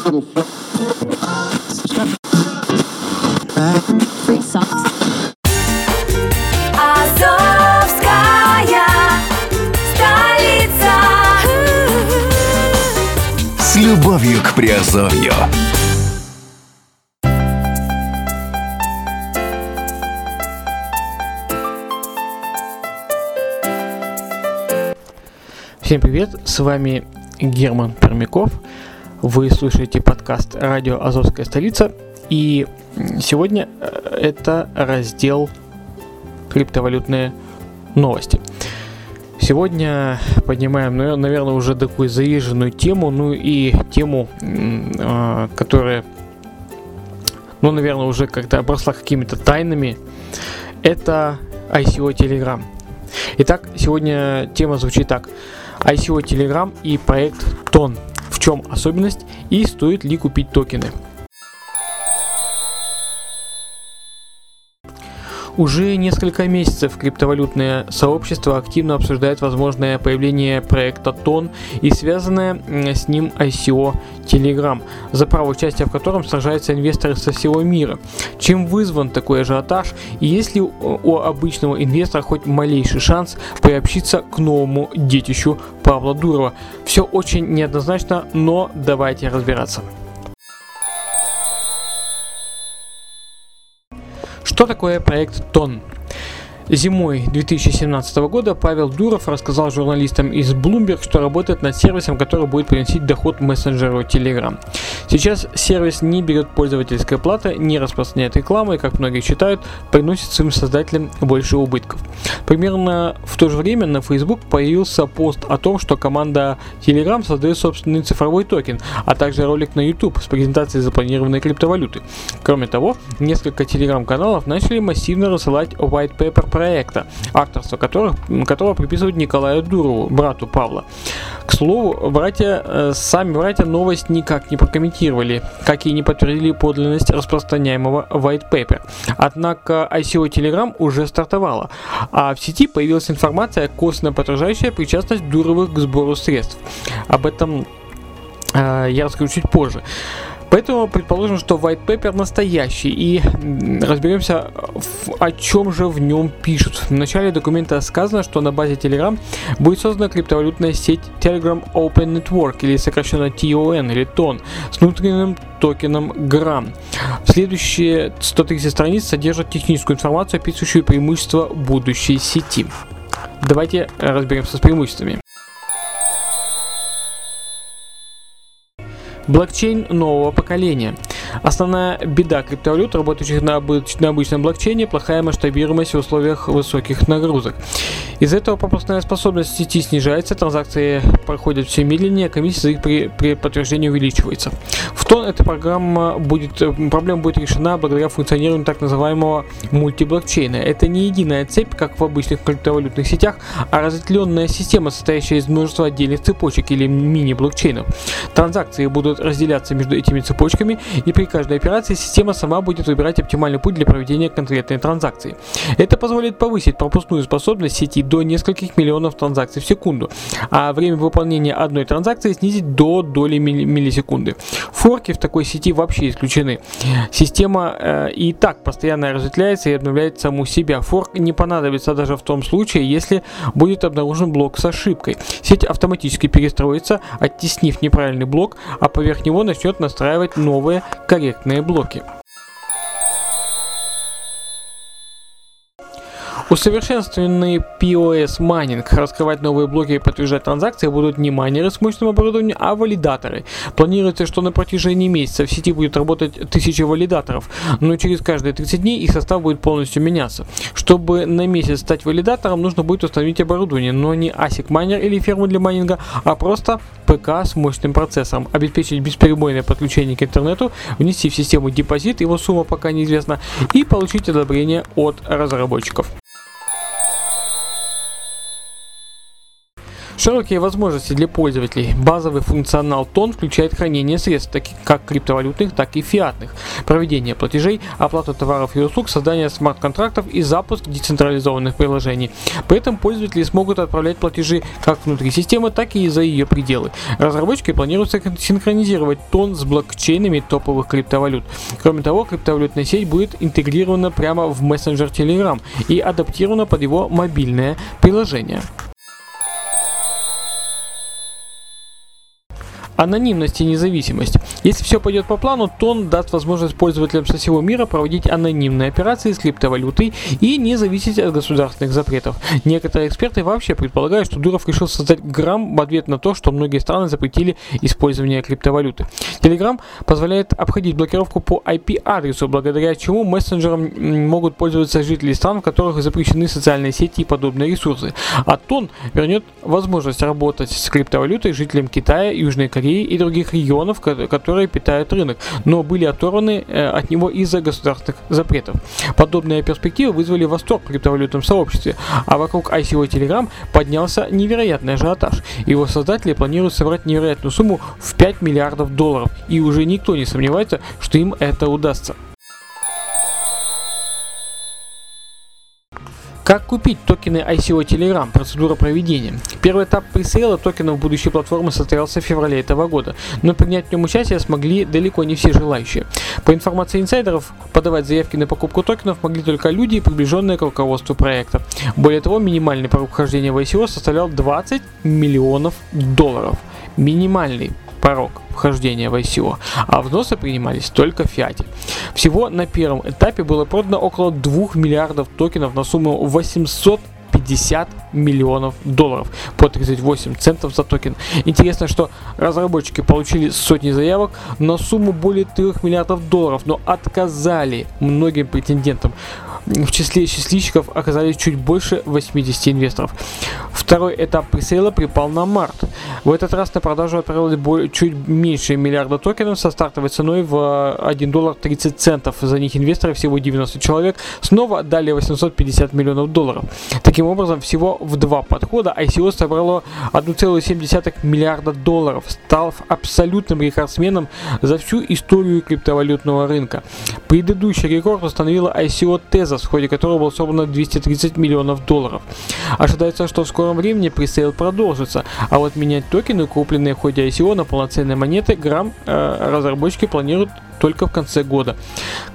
С любовью к Приазовью. Всем привет, с вами Герман Пермяков. Вы слушаете подкаст «Радио Азовская столица». И сегодня э, это раздел «Криптовалютные новости». Сегодня поднимаем, ну, наверное, уже такую заезженную тему, ну и тему, а, которая, ну, наверное, уже как-то обросла какими-то тайнами. Это ICO Telegram. Итак, сегодня тема звучит так. ICO Telegram и проект Тон. В чем особенность и стоит ли купить токены? Уже несколько месяцев криптовалютное сообщество активно обсуждает возможное появление проекта Тон и связанное с ним ICO Telegram, за право участия в котором сражаются инвесторы со всего мира. Чем вызван такой ажиотаж и есть ли у обычного инвестора хоть малейший шанс приобщиться к новому детищу Павла Дурова? Все очень неоднозначно, но давайте разбираться. Что такое проект ТОН? Зимой 2017 года Павел Дуров рассказал журналистам из Bloomberg, что работает над сервисом, который будет приносить доход мессенджеру Telegram. Сейчас сервис не берет пользовательской платы, не распространяет рекламу и, как многие считают, приносит своим создателям больше убытков. Примерно в то же время на Facebook появился пост о том, что команда Telegram создает собственный цифровой токен, а также ролик на YouTube с презентацией запланированной криптовалюты. Кроме того, несколько телеграм-каналов начали массивно рассылать white paper проекта, авторство которых, которого приписывают Николаю Дурову, брату Павла. К слову, братья, э, сами братья новость никак не прокомментировали, как и не подтвердили подлинность распространяемого white paper. Однако ICO Telegram уже стартовала, а в сети появилась информация, косвенно подтверждающая причастность Дуровых к сбору средств. Об этом э, я расскажу чуть позже. Поэтому предположим, что white paper настоящий и разберемся, о чем же в нем пишут. В начале документа сказано, что на базе Telegram будет создана криптовалютная сеть Telegram Open Network или сокращенно TON или TON с внутренним токеном GRAM. Следующие 130 страниц содержат техническую информацию, описывающую преимущества будущей сети. Давайте разберемся с преимуществами. Блокчейн нового поколения. Основная беда криптовалют, работающих на, на обычном блокчейне, плохая масштабируемость в условиях высоких нагрузок. Из-за этого пропускная способность сети снижается, транзакции проходят все медленнее, комиссия за их при, при подтверждении увеличивается. В тон эта программа будет, проблема будет решена благодаря функционированию так называемого мультиблокчейна. Это не единая цепь, как в обычных криптовалютных сетях, а разветвленная система, состоящая из множества отдельных цепочек или мини-блокчейнов. Транзакции будут разделяться между этими цепочками, и при каждой операции система сама будет выбирать оптимальный путь для проведения конкретной транзакции. Это позволит повысить пропускную способность сети до нескольких миллионов транзакций в секунду, а время выполнения одной транзакции снизить до доли милли- миллисекунды. Форки в такой сети вообще исключены. Система э, и так постоянно разветвляется и обновляет саму себя. Форк не понадобится даже в том случае, если будет обнаружен блок с ошибкой. Сеть автоматически перестроится, оттеснив неправильный блок, а поверх него начнет настраивать новые корректные блоки. Усовершенствованный PoS майнинг. Раскрывать новые блоки и подтверждать транзакции будут не майнеры с мощным оборудованием, а валидаторы. Планируется, что на протяжении месяца в сети будет работать тысячи валидаторов, но через каждые 30 дней их состав будет полностью меняться. Чтобы на месяц стать валидатором, нужно будет установить оборудование, но не ASIC майнер или ферму для майнинга, а просто ПК с мощным процессором, обеспечить бесперебойное подключение к интернету, внести в систему депозит, его сумма пока неизвестна, и получить одобрение от разработчиков. Широкие возможности для пользователей. Базовый функционал ТОН включает хранение средств, таких как криптовалютных, так и фиатных, проведение платежей, оплату товаров и услуг, создание смарт-контрактов и запуск децентрализованных приложений. При этом пользователи смогут отправлять платежи как внутри системы, так и за ее пределы. Разработчики планируют синхронизировать ТОН с блокчейнами топовых криптовалют. Кроме того, криптовалютная сеть будет интегрирована прямо в мессенджер Telegram и адаптирована под его мобильное приложение. Анонимность и независимость. Если все пойдет по плану, то он даст возможность пользователям со всего мира проводить анонимные операции с криптовалютой и не зависеть от государственных запретов. Некоторые эксперты вообще предполагают, что Дуров решил создать грамм в ответ на то, что многие страны запретили использование криптовалюты. Telegram позволяет обходить блокировку по IP-адресу, благодаря чему мессенджером могут пользоваться жители стран, в которых запрещены социальные сети и подобные ресурсы. А Тон вернет возможность работать с криптовалютой жителям Китая, Южной Кореи России и других регионов, которые питают рынок, но были оторваны э, от него из-за государственных запретов. Подобные перспективы вызвали восторг в криптовалютном сообществе, а вокруг ICO Telegram поднялся невероятный ажиотаж. Его создатели планируют собрать невероятную сумму в 5 миллиардов долларов, и уже никто не сомневается, что им это удастся. Как купить токены ICO Telegram? Процедура проведения. Первый этап пресейла токенов будущей платформы состоялся в феврале этого года, но принять в нем участие смогли далеко не все желающие. По информации инсайдеров, подавать заявки на покупку токенов могли только люди, приближенные к руководству проекта. Более того, минимальный порог вхождения в ICO составлял 20 миллионов долларов. Минимальный порог вхождения в ICO, а взносы принимались только в фиате. Всего на первом этапе было продано около 2 миллиардов токенов на сумму 800 50 миллионов долларов по 38 центов за токен. Интересно, что разработчики получили сотни заявок на сумму более 3 миллиардов долларов, но отказали многим претендентам. В числе счастливчиков оказались чуть больше 80 инвесторов. Второй этап пресейла припал на март. В этот раз на продажу отправилось чуть меньше миллиарда токенов со стартовой ценой в 1 доллар 30 центов. За них инвесторы всего 90 человек снова отдали 850 миллионов долларов. Таким образом, всего в два подхода ICO собрало 1,7 миллиарда долларов, став абсолютным рекордсменом за всю историю криптовалютного рынка. Предыдущий рекорд установила ICO Tezos, в ходе которого было собрано 230 миллионов долларов. Ожидается, что в скором времени пресейл продолжится, а вот менять токены, купленные в ходе ICO на полноценные монеты, грамм э, разработчики планируют только в конце года.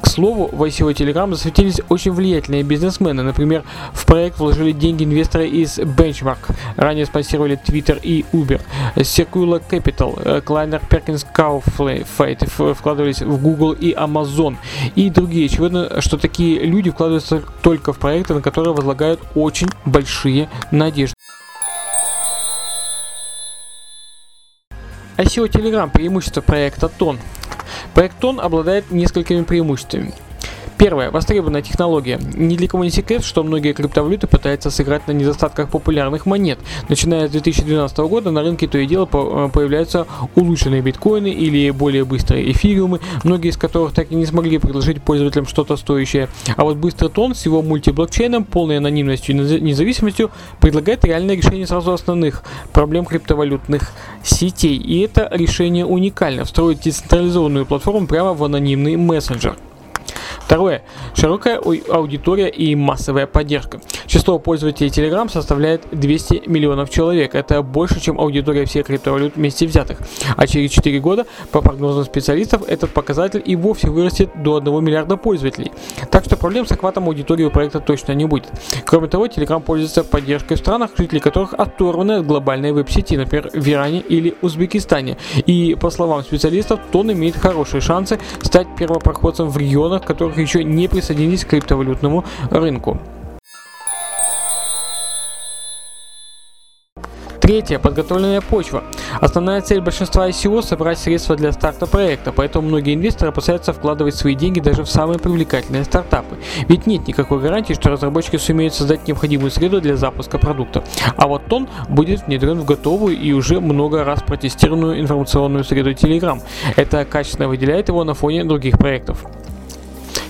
К слову, в ICO Telegram засветились очень влиятельные бизнесмены. Например, в проект вложили деньги инвесторы из Benchmark, ранее спонсировали Twitter и Uber, Circular Capital, Kleiner Perkins Caufight вкладывались в Google и Amazon и другие. Очевидно, что такие люди вкладываются только в проекты, на которые возлагают очень большие надежды. ICO Telegram преимущество проекта Тон. Проект Тон обладает несколькими преимуществами. Первое. Востребованная технология. Ни для кого не секрет, что многие криптовалюты пытаются сыграть на недостатках популярных монет. Начиная с 2012 года на рынке то и дело э, появляются улучшенные биткоины или более быстрые эфириумы, многие из которых так и не смогли предложить пользователям что-то стоящее. А вот быстрый тон с его мультиблокчейном, полной анонимностью и независимостью предлагает реальное решение сразу основных проблем криптовалютных сетей. И это решение уникально. Встроить децентрализованную платформу прямо в анонимный мессенджер. Второе. Широкая аудитория и массовая поддержка. Число пользователей Telegram составляет 200 миллионов человек. Это больше, чем аудитория всех криптовалют вместе взятых. А через 4 года, по прогнозам специалистов, этот показатель и вовсе вырастет до 1 миллиарда пользователей. Так что проблем с охватом аудитории у проекта точно не будет. Кроме того, Telegram пользуется поддержкой в странах, жители которых оторваны от глобальной веб-сети, например, в Иране или Узбекистане. И, по словам специалистов, Тон имеет хорошие шансы стать первопроходцем в регионах, которых еще не присоединились к криптовалютному рынку. Третье. Подготовленная почва. Основная цель большинства ICO – собрать средства для старта проекта, поэтому многие инвесторы опасаются вкладывать свои деньги даже в самые привлекательные стартапы. Ведь нет никакой гарантии, что разработчики сумеют создать необходимую среду для запуска продукта. А вот Тон будет внедрен в готовую и уже много раз протестированную информационную среду Telegram. Это качественно выделяет его на фоне других проектов.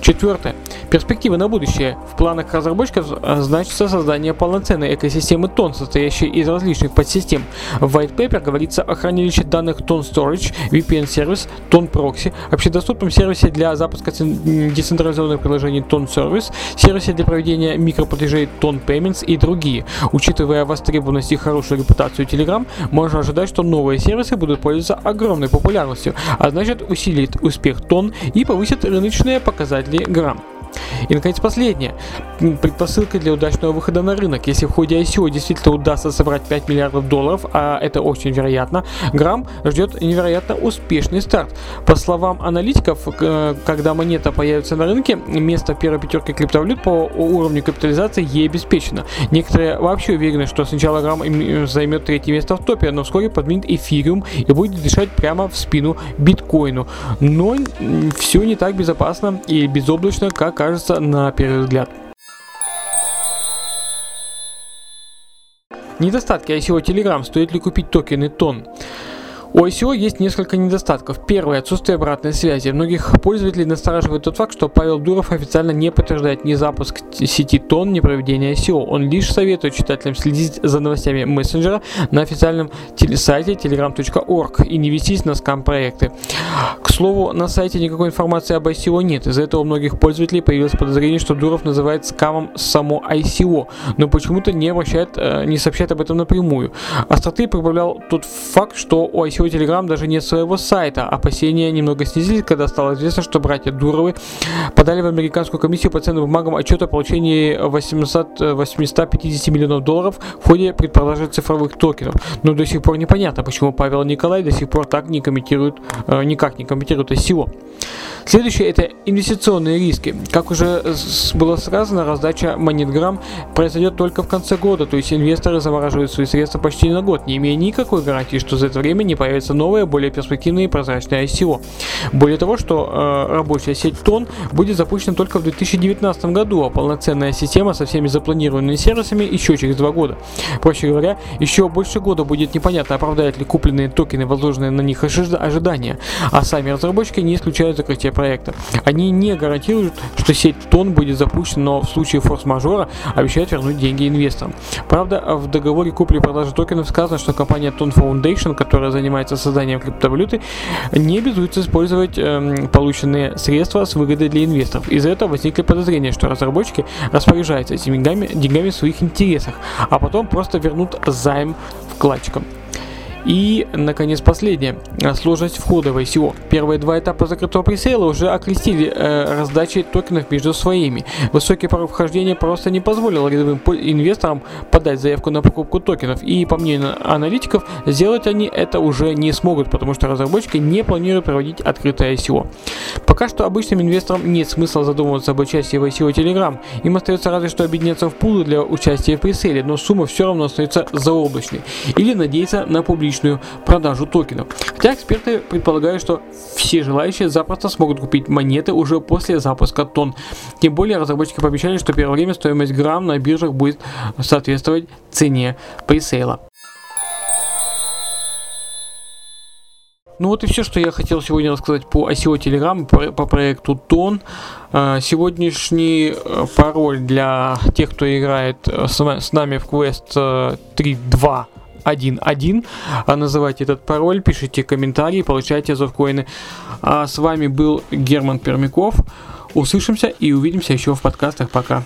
Четвертое. Перспективы на будущее. В планах разработчиков э, значится создание полноценной экосистемы тон, состоящей из различных подсистем. В White Paper говорится о хранилище данных Ton Storage, VPN-сервис, Ton Proxy, общедоступном сервисе для запуска децентрализованных приложений Ton Service, сервисе для проведения микроплатежей Ton Payments и другие. Учитывая востребованность и хорошую репутацию Telegram, можно ожидать, что новые сервисы будут пользоваться огромной популярностью, а значит усилит успех Ton и повысит рыночные показатели грамм. И, наконец, последнее. Предпосылка для удачного выхода на рынок. Если в ходе ICO действительно удастся собрать 5 миллиардов долларов, а это очень вероятно, Грамм ждет невероятно успешный старт. По словам аналитиков, когда монета появится на рынке, место в первой пятерке криптовалют по уровню капитализации ей обеспечено. Некоторые вообще уверены, что сначала Грамм займет третье место в топе, но вскоре подменит эфириум и будет дышать прямо в спину биткоину. Но все не так безопасно и безоблачно, как кажется на первый взгляд. Недостатки ICO Telegram. Стоит ли купить токены ТОН? У ICO есть несколько недостатков. Первое – отсутствие обратной связи. Многих пользователей настораживает тот факт, что Павел Дуров официально не подтверждает ни запуск сети ТОН, ни проведение ICO. Он лишь советует читателям следить за новостями мессенджера на официальном сайте telegram.org и не вестись на скам-проекты. К слову, на сайте никакой информации об ICO нет. Из-за этого у многих пользователей появилось подозрение, что Дуров называет скамом само ICO, но почему-то не обращает, э, не сообщает об этом напрямую. Остроты прибавлял тот факт, что у ICO всего Telegram даже нет своего сайта. Опасения немного снизились, когда стало известно, что братья Дуровы подали в американскую комиссию по ценным бумагам отчет о получении 800, 850 миллионов долларов в ходе предпродажи цифровых токенов. Но до сих пор непонятно, почему Павел Николай до сих пор так не комментирует, э, никак не комментирует ICO. Следующее это инвестиционные риски. Как уже было сказано, раздача монетграмм произойдет только в конце года, то есть инвесторы замораживают свои средства почти на год, не имея никакой гарантии, что за это время не появится новое, более перспективное и прозрачное ICO. Более того, что э, рабочая сеть ТОН будет запущена только в 2019 году, а полноценная система со всеми запланированными сервисами еще через два года. Проще говоря, еще больше года будет непонятно, оправдают ли купленные токены возложенные на них ожидания, а сами разработчики не исключают закрытие проекта. Они не гарантируют, что сеть ТОН будет запущена, но в случае форс-мажора обещают вернуть деньги инвесторам. Правда, в договоре купли-продажи токенов сказано, что компания Ton Foundation, которая занимается созданием криптовалюты, не обязуется использовать э, полученные средства с выгодой для инвесторов. Из-за этого возникли подозрения, что разработчики распоряжаются этими деньгами, деньгами в своих интересах, а потом просто вернут займ вкладчикам. И, наконец, последнее. Сложность входа в ICO. Первые два этапа закрытого пресейла уже окрестили э, раздачей токенов между своими. Высокий порог вхождения просто не позволил рядовым инвесторам подать заявку на покупку токенов. И, по мнению аналитиков, сделать они это уже не смогут, потому что разработчики не планируют проводить открытое ICO. Пока что обычным инвесторам нет смысла задумываться об участии в ICO Telegram. Им остается разве что объединяться в пулы для участия в пресейле, но сумма все равно остается заоблачной. Или надеяться на публичную публичную продажу токенов. Хотя эксперты предполагают, что все желающие запросто смогут купить монеты уже после запуска тон. Тем более разработчики пообещали, что первое время стоимость грамм на биржах будет соответствовать цене пресейла. Ну вот и все, что я хотел сегодня рассказать по ICO Telegram, по, проекту Тон. А, сегодняшний э, пароль для тех, кто играет э, с, нами в квест 3.2 э, 1.1. А называйте этот пароль, пишите комментарии, получайте азовкоины. А с вами был Герман Пермяков. Услышимся и увидимся еще в подкастах. Пока.